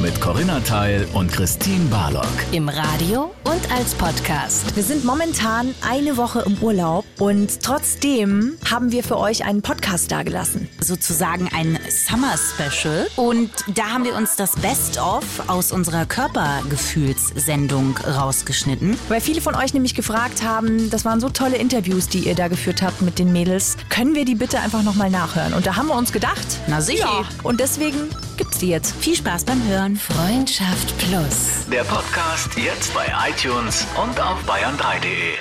mit Corinna Teil und Christine Barlock. Im Radio und als Podcast. Wir sind momentan eine Woche im Urlaub und trotzdem haben wir für euch einen Podcast dagelassen. Sozusagen ein Summer Special. Und da haben wir uns das Best-of aus unserer Körpergefühlssendung rausgeschnitten. Weil viele von euch nämlich gefragt haben, das waren so tolle Interviews, die ihr da geführt habt mit den Mädels. Können wir die bitte einfach nochmal nachhören? Und da haben wir uns gedacht, Na sicher. ja. Und deswegen gibt's die jetzt. Viel Spaß beim Hören. Freundschaft Plus. Der Podcast jetzt bei iTunes und auf bayern3.de.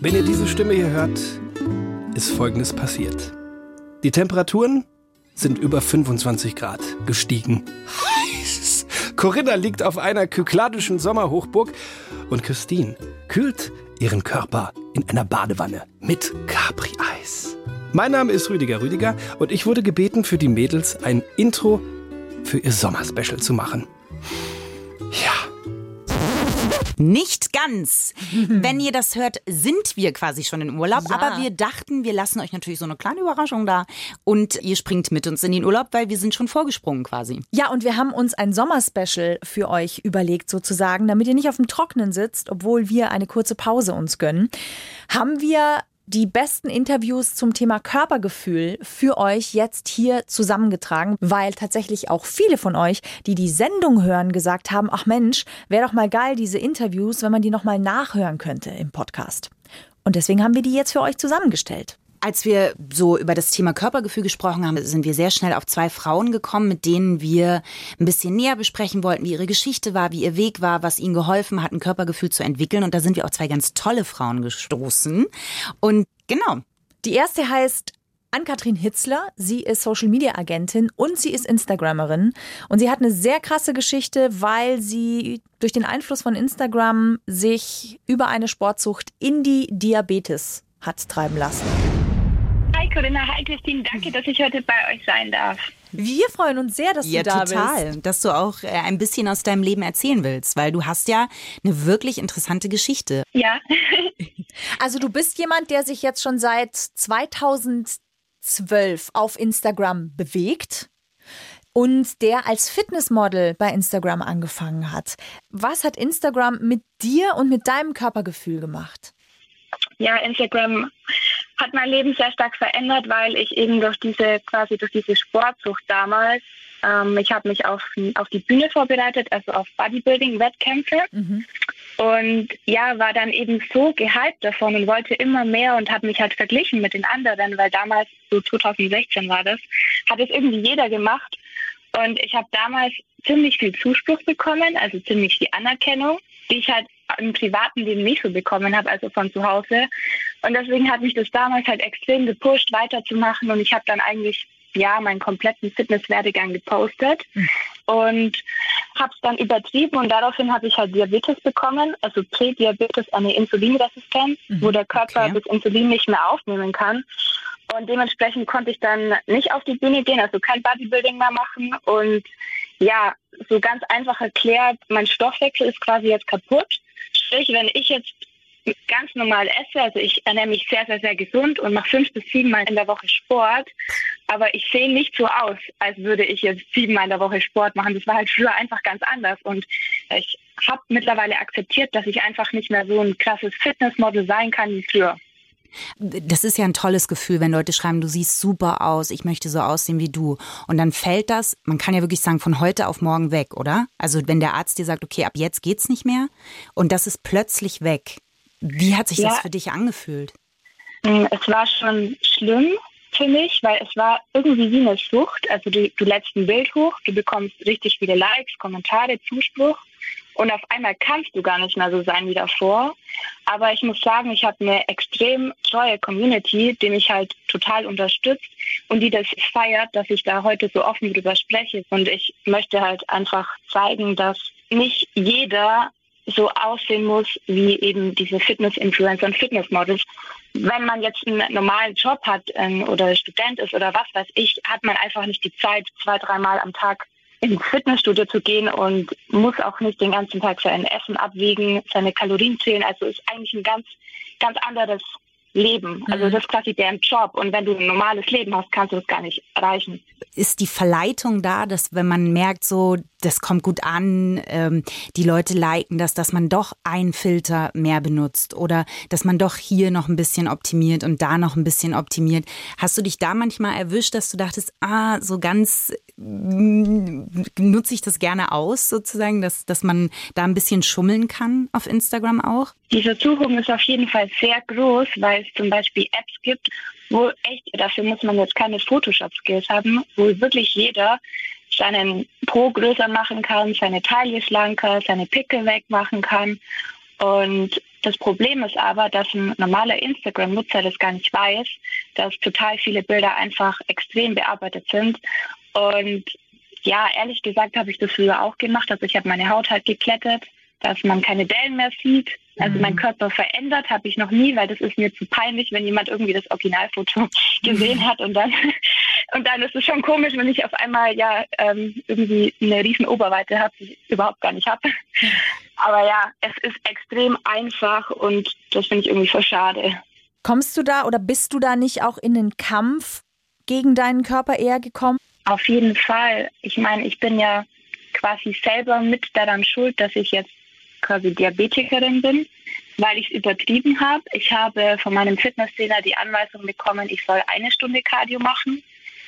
Wenn ihr diese Stimme hier hört, ist Folgendes passiert. Die Temperaturen sind über 25 Grad gestiegen. Heiß. Corinna liegt auf einer kykladischen Sommerhochburg und Christine kühlt ihren Körper in einer Badewanne mit Capri-Eis. Mein Name ist Rüdiger Rüdiger und ich wurde gebeten, für die Mädels ein Intro für ihr Sommerspecial zu machen. Ja, Nicht ganz. Wenn ihr das hört, sind wir quasi schon in Urlaub. Ja. Aber wir dachten, wir lassen euch natürlich so eine kleine Überraschung da. Und ihr springt mit uns in den Urlaub, weil wir sind schon vorgesprungen quasi. Ja, und wir haben uns ein Sommerspecial für euch überlegt, sozusagen, damit ihr nicht auf dem Trocknen sitzt, obwohl wir eine kurze Pause uns gönnen. Haben wir die besten Interviews zum Thema Körpergefühl für euch jetzt hier zusammengetragen, weil tatsächlich auch viele von euch, die die Sendung hören, gesagt haben, ach Mensch, wäre doch mal geil, diese Interviews, wenn man die nochmal nachhören könnte im Podcast. Und deswegen haben wir die jetzt für euch zusammengestellt. Als wir so über das Thema Körpergefühl gesprochen haben, sind wir sehr schnell auf zwei Frauen gekommen, mit denen wir ein bisschen näher besprechen wollten, wie ihre Geschichte war, wie ihr Weg war, was ihnen geholfen hat, ein Körpergefühl zu entwickeln. Und da sind wir auf zwei ganz tolle Frauen gestoßen. Und genau, Die erste heißt Ann-Kathrin Hitzler. Sie ist Social-Media-Agentin und sie ist Instagrammerin. Und sie hat eine sehr krasse Geschichte, weil sie durch den Einfluss von Instagram sich über eine Sportsucht in die Diabetes hat treiben lassen. Corinna, hi Christine, danke, dass ich heute bei euch sein darf. Wir freuen uns sehr, dass ja du da total, bist. dass du auch äh, ein bisschen aus deinem Leben erzählen willst, weil du hast ja eine wirklich interessante Geschichte. Ja, Also du bist jemand, der sich jetzt schon seit 2012 auf Instagram bewegt. Und der als Fitnessmodel bei Instagram angefangen hat. Was hat Instagram mit dir und mit deinem Körpergefühl gemacht? ja, Instagram hat mein Leben sehr stark verändert, weil ich eben durch diese quasi durch diese Sportsucht damals, ähm, ich habe mich auf, auf die Bühne vorbereitet, also auf Bodybuilding-Wettkämpfe. Und ja, war dann eben so gehypt davon und wollte immer mehr und habe mich halt verglichen mit den anderen, weil damals, so 2016 war das, hat es irgendwie jeder gemacht. Und ich habe damals ziemlich viel Zuspruch bekommen, also ziemlich viel Anerkennung, die ich halt im privaten Leben nicht so bekommen habe, also von zu Hause. Und deswegen hat mich das damals halt extrem gepusht, weiterzumachen. Und ich habe dann eigentlich ja meinen kompletten Fitnesswerdegang gepostet und habe es dann übertrieben und daraufhin habe ich halt Diabetes bekommen, also Prädiabetes, eine Insulinresistenz, wo der Körper okay. das Insulin nicht mehr aufnehmen kann. Und dementsprechend konnte ich dann nicht auf die Bühne gehen, also kein Bodybuilding mehr machen. Und ja, so ganz einfach erklärt, mein Stoffwechsel ist quasi jetzt kaputt. Sprich, wenn ich jetzt ganz normal esse, also ich ernähre mich sehr, sehr, sehr gesund und mache fünf bis sieben Mal in der Woche Sport, aber ich sehe nicht so aus, als würde ich jetzt siebenmal in der Woche Sport machen. Das war halt früher einfach ganz anders und ich habe mittlerweile akzeptiert, dass ich einfach nicht mehr so ein krasses Fitnessmodel sein kann wie früher. Das ist ja ein tolles Gefühl, wenn Leute schreiben, du siehst super aus, ich möchte so aussehen wie du. Und dann fällt das, man kann ja wirklich sagen, von heute auf morgen weg, oder? Also wenn der Arzt dir sagt, okay, ab jetzt geht's nicht mehr und das ist plötzlich weg. Wie hat sich Ja. das für dich angefühlt? Mm, Es war schon schlimm für mich, weil es war irgendwie wie eine Sucht. Also du, du lädst ein Bild hoch, du bekommst richtig viele Likes, Kommentare, Zuspruch und auf einmal kannst du gar nicht mehr so sein wie davor. Aber ich muss sagen, ich habe eine extrem treue Community, die mich halt total unterstützt und die das feiert, dass ich da heute so offen drüber spreche. Und ich möchte halt einfach zeigen, dass nicht jeder so aussehen muss wie eben diese Fitness-Influencer und Fitnessmodels. Wenn man jetzt einen normalen Job hat ähm, oder Student ist oder was weiß ich, hat man einfach nicht die Zeit, zwei, dreimal am Tag ins Fitnessstudio zu gehen und muss auch nicht den ganzen Tag sein Essen abwiegen, seine Kalorien zählen. Also ist eigentlich ein ganz, ganz anderes leben. Also mhm. das ist quasi deren Job. Und wenn du ein normales Leben hast, kannst du das gar nicht erreichen. Ist die Verleitung da, dass wenn man merkt, so, das kommt gut an, ähm, die Leute liken das, dass man doch einen Filter mehr benutzt oder dass man doch hier noch ein bisschen optimiert und da noch ein bisschen optimiert. Hast du dich da manchmal erwischt, dass du dachtest, ah, so ganz mm, nutze ich das gerne aus, sozusagen, dass, dass man da ein bisschen schummeln kann auf Instagram auch? Die Versuchung ist auf jeden Fall sehr groß, weil es zum Beispiel Apps gibt, wo echt, dafür muss man jetzt keine Photoshop-Skills haben, wo wirklich jeder seinen Po größer machen kann, seine Taille schlanker, seine Pickel wegmachen kann. Und das Problem ist aber, dass ein normaler Instagram-Nutzer das gar nicht weiß, dass total viele Bilder einfach extrem bearbeitet sind. Und ja, ehrlich gesagt habe ich das früher auch gemacht. Also ich habe meine Haut halt geklettet, dass man keine Dellen mehr sieht. Also mein mhm. Körper verändert habe ich noch nie, weil das ist mir zu peinlich, wenn jemand irgendwie das Originalfoto gesehen hat und dann und dann ist es schon komisch, wenn ich auf einmal ja ähm, irgendwie eine riesen Oberweite habe, die ich überhaupt gar nicht habe. Aber ja, es ist extrem einfach und das finde ich irgendwie voll schade. Kommst du da oder bist du da nicht auch in den Kampf gegen deinen Körper eher gekommen? Auf jeden Fall. Ich meine, ich bin ja quasi selber mit daran schuld, dass ich jetzt quasi Diabetikerin bin, weil ich es übertrieben habe. Ich habe von meinem Fitnesstrainer die Anweisung bekommen, ich soll eine Stunde Cardio machen.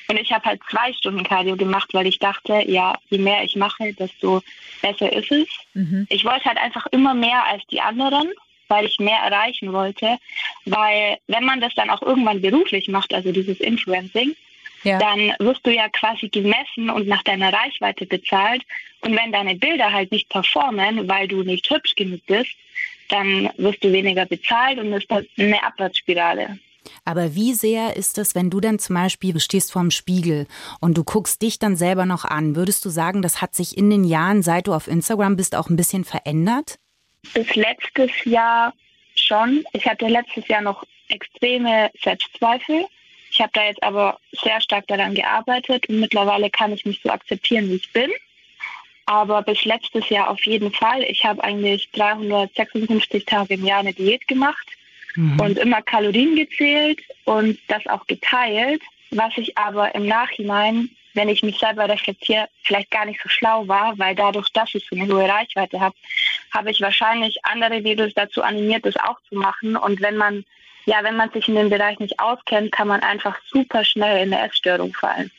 Und ich habe halt zwei Stunden Cardio gemacht, weil ich dachte, ja, je mehr ich mache, desto besser ist es. Mhm. Ich wollte halt einfach immer mehr als die anderen, weil ich mehr erreichen wollte. Weil wenn man das dann auch irgendwann beruflich macht, also dieses Influencing, ja. dann wirst du ja quasi gemessen und nach deiner Reichweite bezahlt. Und wenn deine Bilder halt nicht performen, weil du nicht hübsch genug bist, dann wirst du weniger bezahlt und das ist eine Abwärtsspirale. Aber wie sehr ist es, wenn du dann zum Beispiel, stehst vorm Spiegel und du guckst dich dann selber noch an, würdest du sagen, das hat sich in den Jahren, seit du auf Instagram bist, auch ein bisschen verändert? Bis letztes Jahr schon. Ich hatte letztes Jahr noch extreme Selbstzweifel. Ich habe da jetzt aber sehr stark daran gearbeitet und mittlerweile kann ich mich so akzeptieren, wie ich bin. Aber bis letztes Jahr auf jeden Fall. Ich habe eigentlich 356 Tage im Jahr eine Diät gemacht mhm. und immer Kalorien gezählt und das auch geteilt, was ich aber im Nachhinein, wenn ich mich selber reflektiere, vielleicht gar nicht so schlau war, weil dadurch, dass ich so eine hohe Reichweite habe, habe ich wahrscheinlich andere Videos dazu animiert, das auch zu machen. Und wenn man ja, wenn man sich in dem Bereich nicht auskennt, kann man einfach super schnell in eine Essstörung fallen.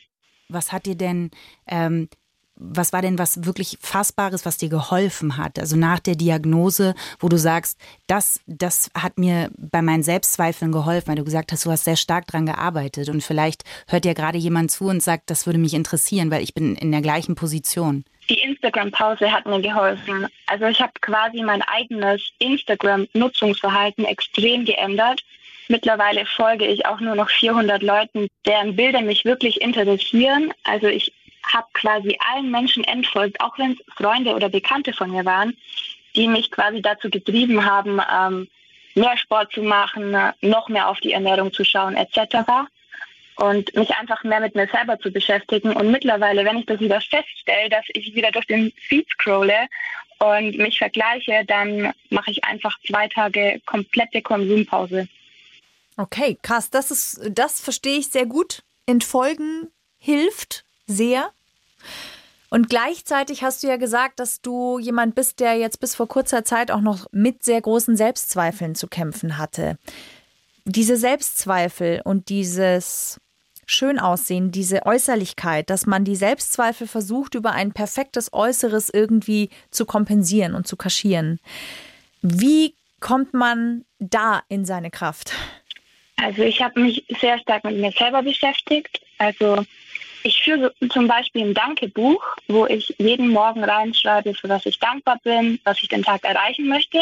Was hat dir denn, ähm, was war denn was wirklich Fassbares, was dir geholfen hat? Also nach der Diagnose, wo du sagst, das, das hat mir bei meinen Selbstzweifeln geholfen, weil du gesagt hast, du hast sehr stark daran gearbeitet und vielleicht hört dir gerade jemand zu und sagt, das würde mich interessieren, weil ich bin in der gleichen Position. Die Instagram-Pause hat mir geholfen. Also ich habe quasi mein eigenes Instagram-Nutzungsverhalten extrem geändert. Mittlerweile folge ich auch nur noch 400 Leuten, deren Bilder mich wirklich interessieren. Also ich habe quasi allen Menschen entfolgt, auch wenn es Freunde oder Bekannte von mir waren, die mich quasi dazu getrieben haben, ähm, mehr Sport zu machen, noch mehr auf die Ernährung zu schauen etc und mich einfach mehr mit mir selber zu beschäftigen. Und mittlerweile, wenn ich das wieder feststelle, dass ich wieder durch den Feed scrolle und mich vergleiche, dann mache ich einfach zwei Tage komplette Konsumpause. Okay, krass, das ist, das verstehe ich sehr gut. Entfolgen hilft sehr. Und gleichzeitig hast du ja gesagt, dass du jemand bist, der jetzt bis vor kurzer Zeit auch noch mit sehr großen Selbstzweifeln zu kämpfen hatte. Diese Selbstzweifel und dieses schön aussehen, diese Äußerlichkeit, dass man die Selbstzweifel versucht, über ein perfektes Äußeres irgendwie zu kompensieren und zu kaschieren. Wie kommt man da in seine Kraft? Also ich habe mich sehr stark mit mir selber beschäftigt. Also ich führe zum Beispiel ein Dankebuch, wo ich jeden Morgen reinschreibe, für was ich dankbar bin, was ich den Tag erreichen möchte.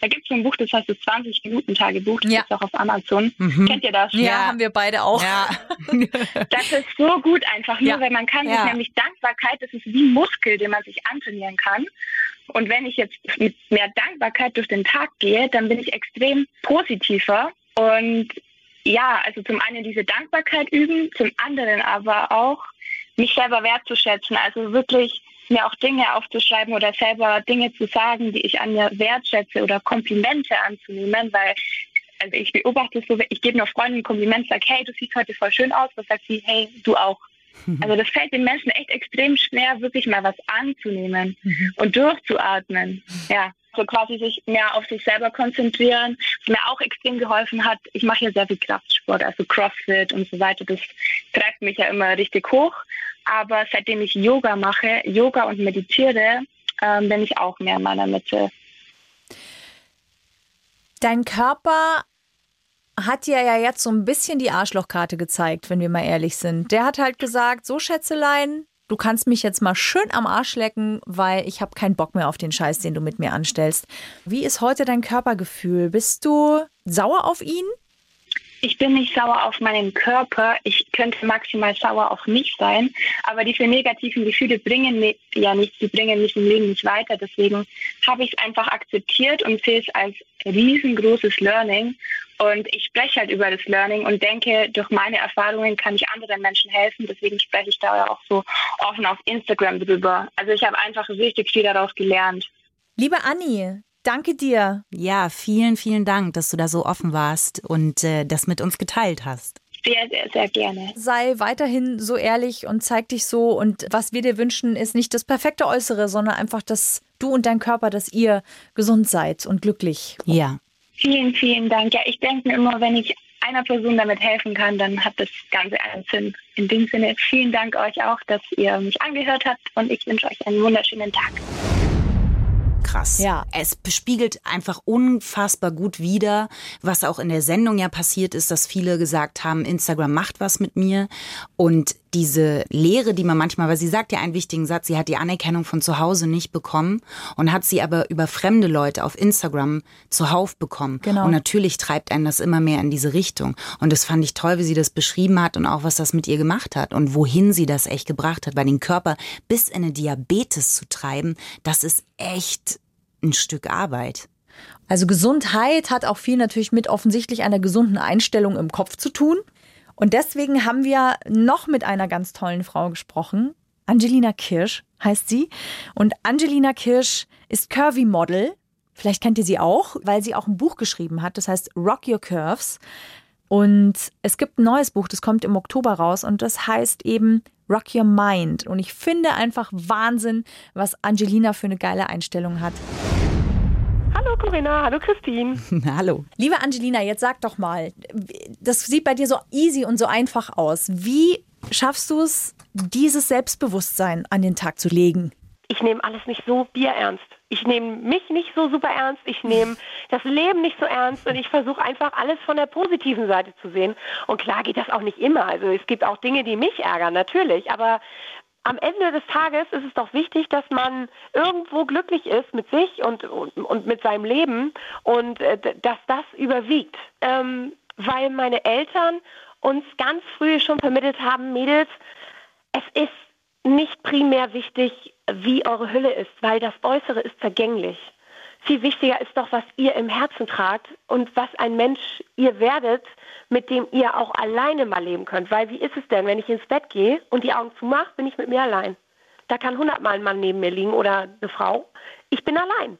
Da gibt es ein Buch, das heißt das 20-Minuten-Tagebuch, das ja. ist auch auf Amazon. Mhm. Kennt ihr das? Ja, ja, haben wir beide auch. Ja. das ist so gut einfach nur, ja. weil man kann sich nämlich Dankbarkeit, das ist wie ein Muskel, den man sich antrainieren kann. Und wenn ich jetzt mit mehr Dankbarkeit durch den Tag gehe, dann bin ich extrem positiver und ja, also zum einen diese Dankbarkeit üben, zum anderen aber auch mich selber wertzuschätzen. Also wirklich mir auch Dinge aufzuschreiben oder selber Dinge zu sagen, die ich an mir wertschätze oder Komplimente anzunehmen, weil Also ich beobachte so, ich gebe einer Freundin ein Kompliment, sage, hey, du siehst heute voll schön aus. Was sagt sie, hey, du auch. Also das fällt den Menschen echt extrem schwer, wirklich mal was anzunehmen mhm. und durchzuatmen. Ja, so quasi sich mehr auf sich selber konzentrieren. Was mir auch extrem geholfen hat, ich mache ja sehr viel Kraftsport, also Crossfit und so weiter. Das treibt mich ja immer richtig hoch. Aber seitdem ich Yoga mache, Yoga und meditiere, ähm, bin ich auch mehr in meiner Mitte. Dein Körper hat dir ja jetzt so ein bisschen die Arschlochkarte gezeigt, wenn wir mal ehrlich sind. Der hat halt gesagt, so Schätzelein, du kannst mich jetzt mal schön am Arsch lecken, weil ich habe keinen Bock mehr auf den Scheiß, den du mit mir anstellst. Wie ist heute dein Körpergefühl? Bist du sauer auf ihn? ich bin nicht sauer auf meinen Körper, ich könnte maximal sauer auf mich sein, aber diese negativen Gefühle bringen mir ja nichts, die bringen mich im Leben nicht weiter. Deswegen habe ich es einfach akzeptiert und sehe es als riesengroßes Learning. Und ich spreche halt über das Learning und denke, durch meine Erfahrungen kann ich anderen Menschen helfen. Deswegen spreche ich da ja auch so offen auf Instagram drüber. Also ich habe einfach richtig viel daraus gelernt. Liebe Anni, Danke dir. Ja, vielen, vielen Dank, dass du da so offen warst und äh, das mit uns geteilt hast. Sehr, sehr, sehr gerne. Sei weiterhin so ehrlich und zeig dich so. Und was wir dir wünschen, ist nicht das perfekte Äußere, sondern einfach, dass du und dein Körper, dass ihr gesund seid und glücklich. Ja. Vielen, vielen Dank. Ja, ich denke mir immer, wenn ich einer Person damit helfen kann, dann hat das Ganze einen Sinn. In dem Sinne, vielen Dank euch auch, dass ihr mich angehört habt und ich wünsche euch einen wunderschönen Tag krass. Ja. Es spiegelt einfach unfassbar gut wider, was auch in der Sendung ja passiert ist, dass viele gesagt haben, Instagram macht was mit mir. Und diese Lehre, die man manchmal, weil sie sagt ja einen wichtigen Satz, sie hat die Anerkennung von zu Hause nicht bekommen und hat sie aber über fremde Leute auf Instagram zuhauf bekommen. Genau. Und natürlich treibt einen das immer mehr in diese Richtung. Und das fand ich toll, wie sie das beschrieben hat und auch was das mit ihr gemacht hat und wohin sie das echt gebracht hat, weil den Körper bis in eine Diabetes zu treiben, das ist echt ein Stück Arbeit. Also Gesundheit hat auch viel natürlich mit offensichtlich einer gesunden Einstellung im Kopf zu tun. Und deswegen haben wir noch mit einer ganz tollen Frau gesprochen. Angelina Kirsch heißt sie. Und Angelina Kirsch ist Curvy Model. Vielleicht kennt ihr sie auch, weil sie auch ein Buch geschrieben hat. Das heißt Rock Your Curves. Und es gibt ein neues Buch, das kommt im Oktober raus und das heißt eben Rock Your Mind. Und ich finde einfach Wahnsinn, was Angelina für eine geile Einstellung hat. Hallo Corinna, hallo Christine. hallo. Liebe Angelina, jetzt sag doch mal, das sieht bei dir so easy und so einfach aus. Wie schaffst du es, dieses Selbstbewusstsein an den Tag zu legen? Ich nehme alles nicht so bierernst. Ich nehme mich nicht so super ernst. Ich nehme das Leben nicht so ernst und ich versuche einfach alles von der positiven Seite zu sehen. Und klar geht das auch nicht immer. Also es gibt auch Dinge, die mich ärgern, natürlich. Aber am Ende des Tages ist es doch wichtig, dass man irgendwo glücklich ist mit sich und, und, und mit seinem Leben und äh, dass das überwiegt. Ähm, weil meine Eltern uns ganz früh schon vermittelt haben, Mädels, es ist nicht primär wichtig, wie eure Hülle ist, weil das Äußere ist vergänglich. Viel wichtiger ist doch, was ihr im Herzen tragt und was ein Mensch ihr werdet, mit dem ihr auch alleine mal leben könnt. Weil wie ist es denn, wenn ich ins Bett gehe und die Augen zumache, bin ich mit mir allein. Da kann hundertmal ein Mann neben mir liegen oder eine Frau. Ich bin allein.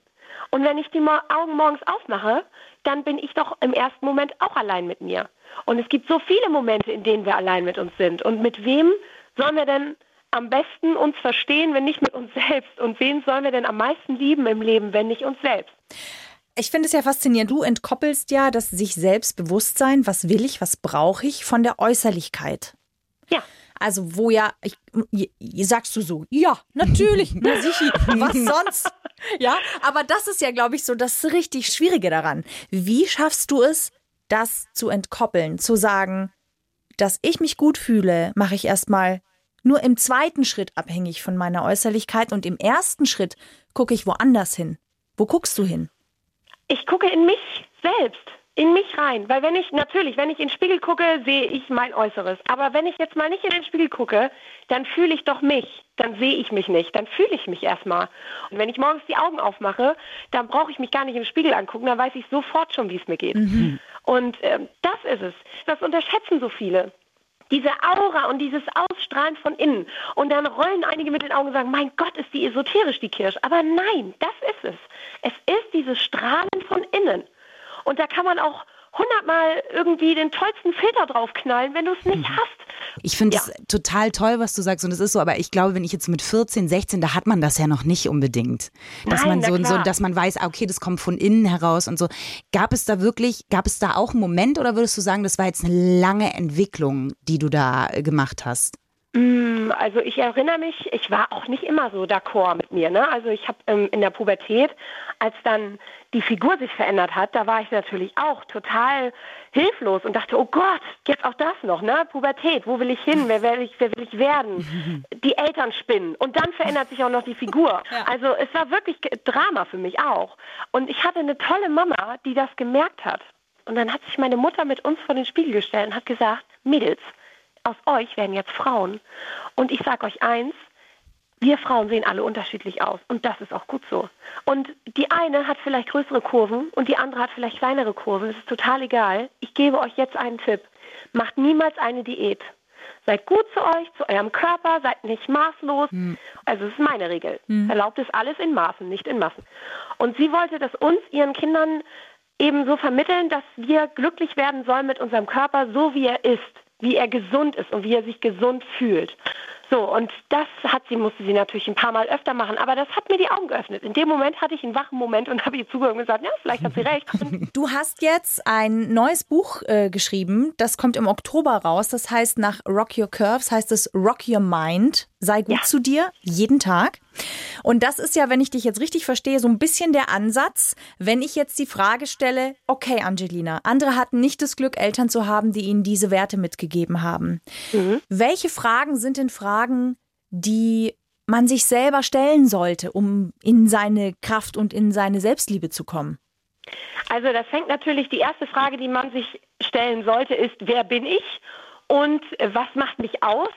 Und wenn ich die Augen morgens aufmache, dann bin ich doch im ersten Moment auch allein mit mir. Und es gibt so viele Momente, in denen wir allein mit uns sind. Und mit wem sollen wir denn am besten uns verstehen, wenn nicht mit uns selbst? Und wen sollen wir denn am meisten lieben im Leben, wenn nicht uns selbst? Ich finde es ja faszinierend. Du entkoppelst ja das sich Selbstbewusstsein, was will ich, was brauche ich, von der Äußerlichkeit. Ja. Also, wo ja, ich, sagst du so, ja, natürlich, na sicher, was sonst? Ja, aber das ist ja, glaube ich, so das richtig Schwierige daran. Wie schaffst du es, das zu entkoppeln, zu sagen, dass ich mich gut fühle, mache ich erstmal nur im zweiten Schritt abhängig von meiner Äußerlichkeit und im ersten Schritt gucke ich woanders hin. Wo guckst du hin? Ich gucke in mich selbst, in mich rein. Weil wenn ich, natürlich, wenn ich in den Spiegel gucke, sehe ich mein Äußeres. Aber wenn ich jetzt mal nicht in den Spiegel gucke, dann fühle ich doch mich. Dann sehe ich mich nicht. Dann fühle ich mich erstmal. Und wenn ich morgens die Augen aufmache, dann brauche ich mich gar nicht im Spiegel angucken. Dann weiß ich sofort schon, wie es mir geht. Mhm. Und ähm, das ist es. Das unterschätzen so viele diese Aura und dieses Ausstrahlen von innen. Und dann rollen einige mit den Augen und sagen, mein Gott, ist die esoterisch, die Kirsch. Aber nein, das ist es. Es ist dieses Strahlen von innen. Und da kann man auch hundertmal irgendwie den tollsten Filter draufknallen, wenn du es nicht hast. Ich finde es total toll, was du sagst und es ist so, aber ich glaube, wenn ich jetzt mit 14, 16, da hat man das ja noch nicht unbedingt. Dass Nein, man so, so, dass man weiß, ah, okay, das kommt von innen heraus und so. Gab es da wirklich, gab es da auch einen Moment oder würdest du sagen, das war jetzt eine lange Entwicklung, die du da äh, gemacht hast? Mm, Also ich erinnere mich, ich war auch nicht immer so d'accord mit mir. Ne? Also ich habe ähm, in der Pubertät, als dann die Figur sich verändert hat, da war ich natürlich auch total hilflos und dachte, oh Gott, jetzt auch das noch, ne? Pubertät, wo will ich hin? Wer will ich, wer will ich werden? Die Eltern spinnen und dann verändert sich auch noch die Figur. Also es war wirklich Drama für mich auch. Und ich hatte eine tolle Mama, die das gemerkt hat. Und dann hat sich meine Mutter mit uns vor den Spiegel gestellt und hat gesagt, Mädels, aus euch werden jetzt Frauen. Und ich sage euch eins, wir Frauen sehen alle unterschiedlich aus und das ist auch gut so. Und die eine hat vielleicht größere Kurven und die andere hat vielleicht kleinere Kurven. Das ist total egal. Ich gebe euch jetzt einen Tipp. Macht niemals eine Diät. Seid gut zu euch, zu eurem Körper, seid nicht maßlos. Also das ist meine Regel. Erlaubt es alles in Maßen, nicht in Massen. Und sie wollte das uns, ihren Kindern, eben so vermitteln, dass wir glücklich werden sollen mit unserem Körper, so wie er ist, wie er gesund ist und wie er sich gesund fühlt. So, und das hat sie, musste sie natürlich ein paar Mal öfter machen, aber das hat mir die Augen geöffnet. In dem Moment hatte ich einen wachen Moment und habe ihr zugehört und gesagt, ja, vielleicht hat sie recht. Du hast jetzt ein neues Buch äh, geschrieben, das kommt im Oktober raus. Das heißt, nach Rock Your Curves heißt es Rock Your Mind. Sei gut Ja. zu dir, jeden Tag. Und das ist ja, wenn ich dich jetzt richtig verstehe, so ein bisschen der Ansatz, wenn ich jetzt die Frage stelle, okay, Angelina, andere hatten nicht das Glück, Eltern zu haben, die ihnen diese Werte mitgegeben haben. Welche Fragen sind denn Fragen, die man sich selber stellen sollte, um in seine Kraft und in seine Selbstliebe zu kommen? Also das fängt natürlich, die erste Frage, die man sich stellen sollte, ist, wer bin ich und was macht mich aus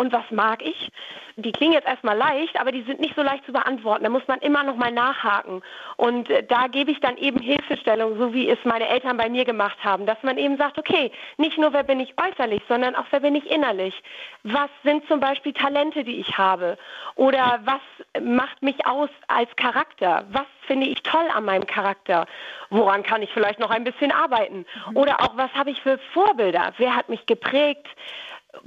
und was mag ich? Die klingen jetzt erstmal leicht, aber die sind nicht so leicht zu beantworten. Da muss man immer noch mal nachhaken. Und äh, da gebe ich dann eben Hilfestellung, so wie es meine Eltern bei mir gemacht haben, dass man eben sagt, okay, nicht nur wer bin ich äußerlich, sondern auch wer bin ich innerlich. Was sind zum Beispiel Talente, die ich habe? Oder was macht mich aus als Charakter? Was finde ich toll an meinem Charakter? Woran kann ich vielleicht noch ein bisschen arbeiten? Oder auch, was habe ich für Vorbilder? Wer hat mich geprägt?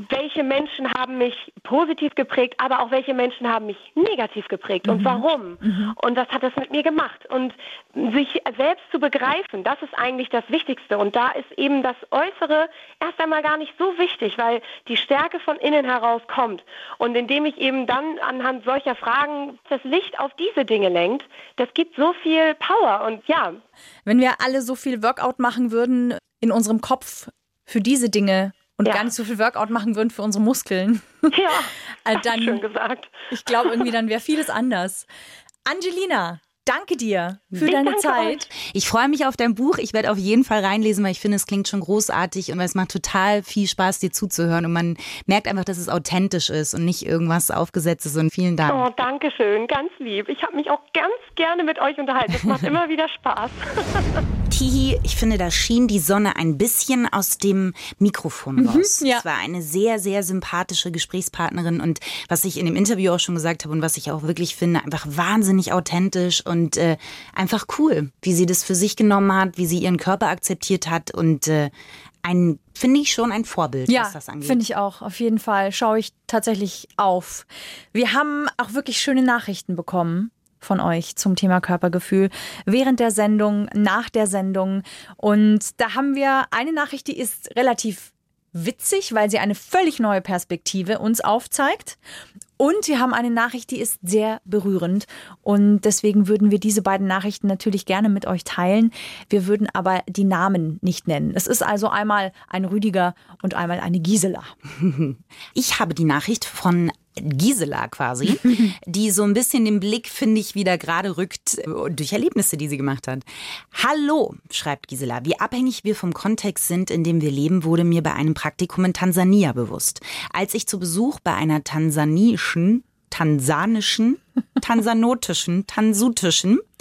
Welche Menschen haben mich positiv geprägt, aber auch welche Menschen haben mich negativ geprägt und warum? Und was hat das mit mir gemacht? Und sich selbst zu begreifen, das ist eigentlich das Wichtigste. Und da ist eben das Äußere erst einmal gar nicht so wichtig, weil die Stärke von innen heraus kommt. Und indem ich eben dann anhand solcher Fragen das Licht auf diese Dinge lenkt, das gibt so viel Power. Und ja, Wenn wir alle so viel Workout machen würden in unserem Kopf für diese Dinge und Ja. gar nicht so viel Workout machen würden für unsere Muskeln, ja, hast du schön dann, gesagt. ich glaube irgendwie, dann wäre vieles anders. Angelina, danke dir für Ich deine Zeit. Ich freue mich auf dein Buch. Ich werde auf jeden Fall reinlesen, weil ich finde, es klingt schon großartig und weil es macht total viel Spaß, dir zuzuhören. Und man merkt einfach, dass es authentisch ist und nicht irgendwas aufgesetztes. Und vielen Dank. Oh, danke schön, ganz lieb. Ich habe mich auch ganz gerne mit euch unterhalten. Es macht immer wieder Spaß. Tihi, ich finde, da schien die Sonne ein bisschen aus dem Mikrofon raus. ja. Es war eine sehr, sehr sympathische Gesprächspartnerin und was ich in dem Interview auch schon gesagt habe und was ich auch wirklich finde, einfach wahnsinnig authentisch und äh, einfach cool, wie sie das für sich genommen hat, wie sie ihren Körper akzeptiert hat und äh, ein, finde ich schon ein Vorbild, Ja, was das angeht. finde ich auch. Auf jeden Fall schaue ich tatsächlich auf. Wir haben auch wirklich schöne Nachrichten bekommen von euch zum Thema Körpergefühl während der Sendung, nach der Sendung. Und da haben wir eine Nachricht, die ist relativ witzig, weil sie eine völlig neue Perspektive uns aufzeigt. Und wir haben eine Nachricht, die ist sehr berührend. Und deswegen würden wir diese beiden Nachrichten natürlich gerne mit euch teilen. Wir würden aber die Namen nicht nennen. Es ist also einmal ein Rüdiger und einmal eine Gisela. Ich habe die Nachricht von Gisela quasi, die so ein bisschen den Blick, finde ich, wieder gerade rückt äh, durch Erlebnisse, die sie gemacht hat. Hallo, schreibt Gisela, wie abhängig wir vom Kontext sind, in dem wir leben, wurde mir bei einem Praktikum in Tansania bewusst. Als ich zu Besuch bei einer tansanischen, tansanischen, tansanotischen, tansutischen tan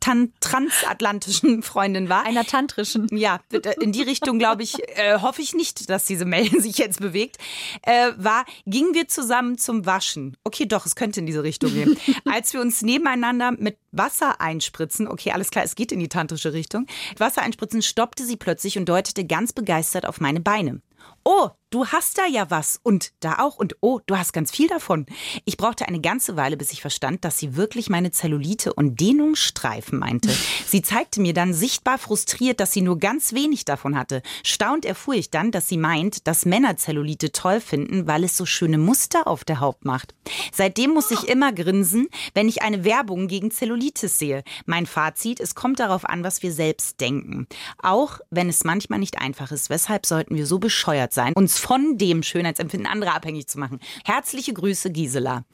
transatlantischen Freundin war. Einer tantrischen. Ja, in die Richtung, glaube ich, äh, hoffe ich nicht, dass diese Mail sich jetzt bewegt. Äh, war, gingen wir zusammen zum Waschen. Okay, doch, es könnte in diese Richtung gehen. Als wir uns nebeneinander mit Wasser einspritzen, okay, alles klar, es geht in die tantrische Richtung. Wasser einspritzen, stoppte sie plötzlich und deutete ganz begeistert auf meine Beine. Oh, du hast da ja was und da auch und oh, du hast ganz viel davon. Ich brauchte eine ganze Weile, bis ich verstand, dass sie wirklich meine Zellulite und Dehnungsstreifen meinte. Sie zeigte mir dann sichtbar frustriert, dass sie nur ganz wenig davon hatte. Staunt erfuhr ich dann, dass sie meint, dass Männer Zellulite toll finden, weil es so schöne Muster auf der Haut macht. Seitdem muss ich immer grinsen, wenn ich eine Werbung gegen Zellulitis sehe. Mein Fazit, es kommt darauf an, was wir selbst denken. Auch wenn es manchmal nicht einfach ist. Weshalb sollten wir so bescheuert sein, uns von dem Schönheitsempfinden anderer abhängig zu machen. Herzliche Grüße, Gisela.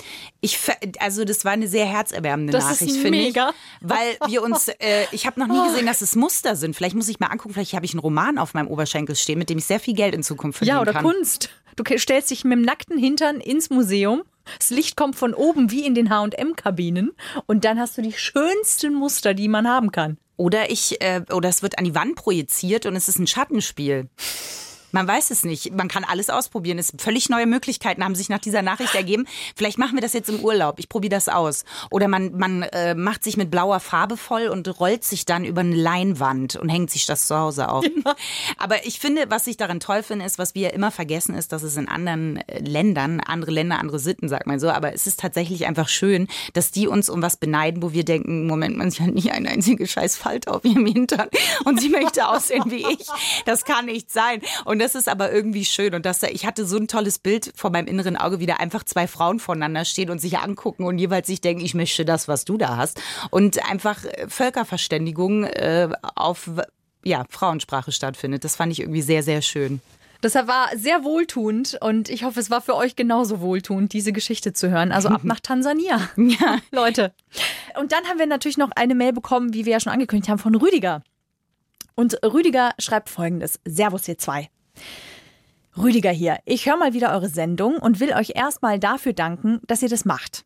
Ich, also das war eine sehr herzerwärmende das Nachricht, finde ich. Weil wir uns, äh, ich habe noch nie gesehen, dass es Muster sind. Vielleicht muss ich mal angucken, vielleicht habe ich einen Roman auf meinem Oberschenkel stehen, mit dem ich sehr viel Geld in Zukunft verdienen Ja, oder kann. Kunst. Du stellst dich mit dem nackten Hintern ins Museum. Das Licht kommt von oben wie in den H&M-Kabinen und dann hast du die schönsten Muster, die man haben kann. Oder ich, äh, oder es wird an die Wand projiziert und es ist ein Schattenspiel. Man weiß es nicht. Man kann alles ausprobieren. Es völlig neue Möglichkeiten haben sich nach dieser Nachricht ergeben. Vielleicht machen wir das jetzt im Urlaub. Ich probiere das aus. Oder man, man äh, macht sich mit blauer Farbe voll und rollt sich dann über eine Leinwand und hängt sich das zu Hause auf. Ja. Aber ich finde, was ich daran toll finde, ist, was wir immer vergessen, ist, dass es in anderen äh, Ländern, andere Länder, andere Sitten, sagt man so, aber es ist tatsächlich einfach schön, dass die uns um was beneiden, wo wir denken, Moment, man hat nicht eine einzige scheiß Falte auf ihrem Hintern und sie möchte aussehen wie ich. Das kann nicht sein. Und das ist aber irgendwie schön. Und das, ich hatte so ein tolles Bild vor meinem inneren Auge, wie da einfach zwei Frauen voneinander stehen und sich angucken und jeweils sich denken, ich möchte das, was du da hast. Und einfach äh, Völkerverständigung äh, auf ja, Frauensprache stattfindet. Das fand ich irgendwie sehr, sehr schön. Das war sehr wohltuend und ich hoffe, es war für euch genauso wohltuend, diese Geschichte zu hören. Also ab nach Tansania. Ja. Leute. Und dann haben wir natürlich noch eine Mail bekommen, wie wir ja schon angekündigt haben, von Rüdiger. Und Rüdiger schreibt folgendes: Servus, ihr zwei. Rüdiger hier. Ich höre mal wieder eure Sendung und will euch erstmal dafür danken, dass ihr das macht.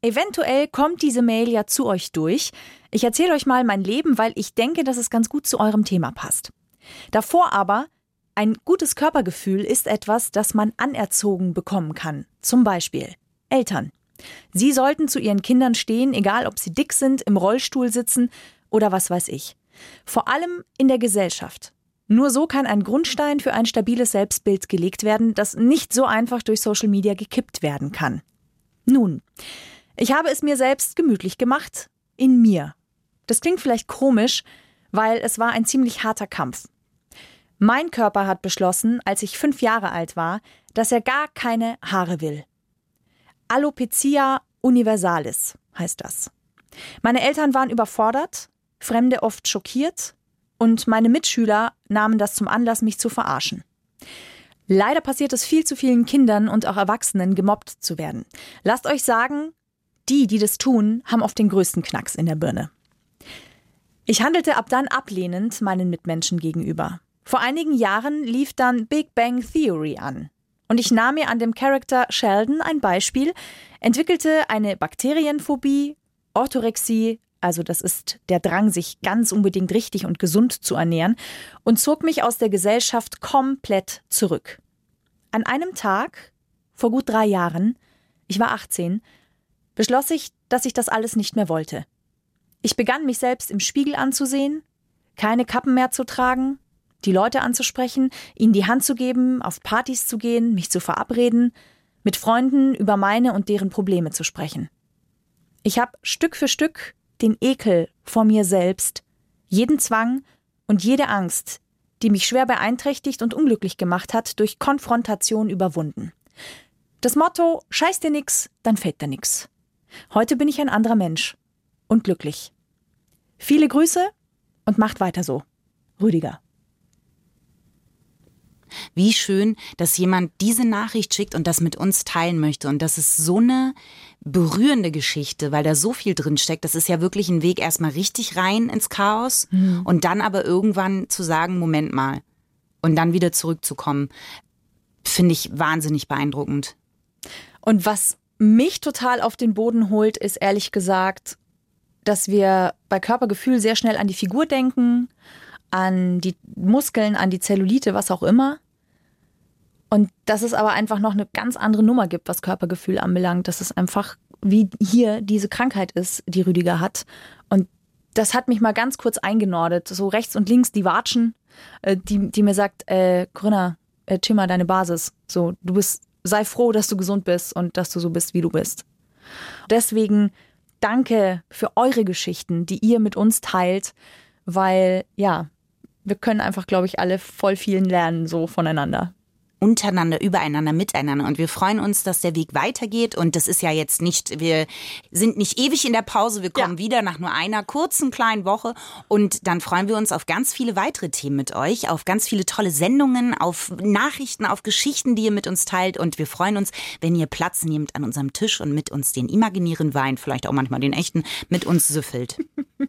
Eventuell kommt diese Mail ja zu euch durch. Ich erzähle euch mal mein Leben, weil ich denke, dass es ganz gut zu eurem Thema passt. Davor aber, ein gutes Körpergefühl ist etwas, das man anerzogen bekommen kann. Zum Beispiel Eltern. Sie sollten zu ihren Kindern stehen, egal ob sie dick sind, im Rollstuhl sitzen oder was weiß ich. Vor allem in der Gesellschaft. Nur so kann ein Grundstein für ein stabiles Selbstbild gelegt werden, das nicht so einfach durch Social Media gekippt werden kann. Nun, ich habe es mir selbst gemütlich gemacht, in mir. Das klingt vielleicht komisch, weil es war ein ziemlich harter Kampf. Mein Körper hat beschlossen, als ich fünf Jahre alt war, dass er gar keine Haare will. Alopecia universalis heißt das. Meine Eltern waren überfordert, Fremde oft schockiert und meine Mitschüler nahmen das zum Anlass, mich zu verarschen. Leider passiert es viel zu vielen Kindern und auch Erwachsenen, gemobbt zu werden. Lasst euch sagen, die, die das tun, haben oft den größten Knacks in der Birne. Ich handelte ab dann ablehnend meinen Mitmenschen gegenüber. Vor einigen Jahren lief dann Big Bang Theory an. Und ich nahm mir an dem Charakter Sheldon ein Beispiel, entwickelte eine Bakterienphobie, Orthorexie, also das ist der Drang, sich ganz unbedingt richtig und gesund zu ernähren, und zog mich aus der Gesellschaft komplett zurück. An einem Tag, vor gut drei Jahren, ich war 18, beschloss ich, dass ich das alles nicht mehr wollte. Ich begann mich selbst im Spiegel anzusehen, keine Kappen mehr zu tragen, die Leute anzusprechen, ihnen die Hand zu geben, auf Partys zu gehen, mich zu verabreden, mit Freunden über meine und deren Probleme zu sprechen. Ich habe Stück für Stück den Ekel vor mir selbst, jeden Zwang und jede Angst, die mich schwer beeinträchtigt und unglücklich gemacht hat, durch Konfrontation überwunden. Das Motto Scheiß dir nix, dann fällt dir nix. Heute bin ich ein anderer Mensch und glücklich. Viele Grüße und macht weiter so. Rüdiger. Wie schön, dass jemand diese Nachricht schickt und das mit uns teilen möchte. Und das ist so eine berührende Geschichte, weil da so viel drin steckt. Das ist ja wirklich ein Weg erstmal richtig rein ins Chaos mhm. und dann aber irgendwann zu sagen, Moment mal. Und dann wieder zurückzukommen, finde ich wahnsinnig beeindruckend. Und was mich total auf den Boden holt, ist ehrlich gesagt, dass wir bei Körpergefühl sehr schnell an die Figur denken, an die Muskeln, an die Zellulite, was auch immer. Und dass es aber einfach noch eine ganz andere Nummer gibt, was Körpergefühl anbelangt. Dass es einfach wie hier diese Krankheit ist, die Rüdiger hat. Und das hat mich mal ganz kurz eingenordet. So rechts und links die Watschen, äh, die, die mir sagt, äh, Corinna, äh, chill mal deine Basis. So, du bist, sei froh, dass du gesund bist und dass du so bist, wie du bist. Deswegen danke für eure Geschichten, die ihr mit uns teilt, weil ja, wir können einfach, glaube ich, alle voll vielen lernen so voneinander untereinander, übereinander, miteinander. Und wir freuen uns, dass der Weg weitergeht. Und das ist ja jetzt nicht, wir sind nicht ewig in der Pause. Wir kommen ja. wieder nach nur einer kurzen kleinen Woche. Und dann freuen wir uns auf ganz viele weitere Themen mit euch, auf ganz viele tolle Sendungen, auf Nachrichten, auf Geschichten, die ihr mit uns teilt. Und wir freuen uns, wenn ihr Platz nehmt an unserem Tisch und mit uns den imaginären Wein, vielleicht auch manchmal den echten, mit uns süffelt.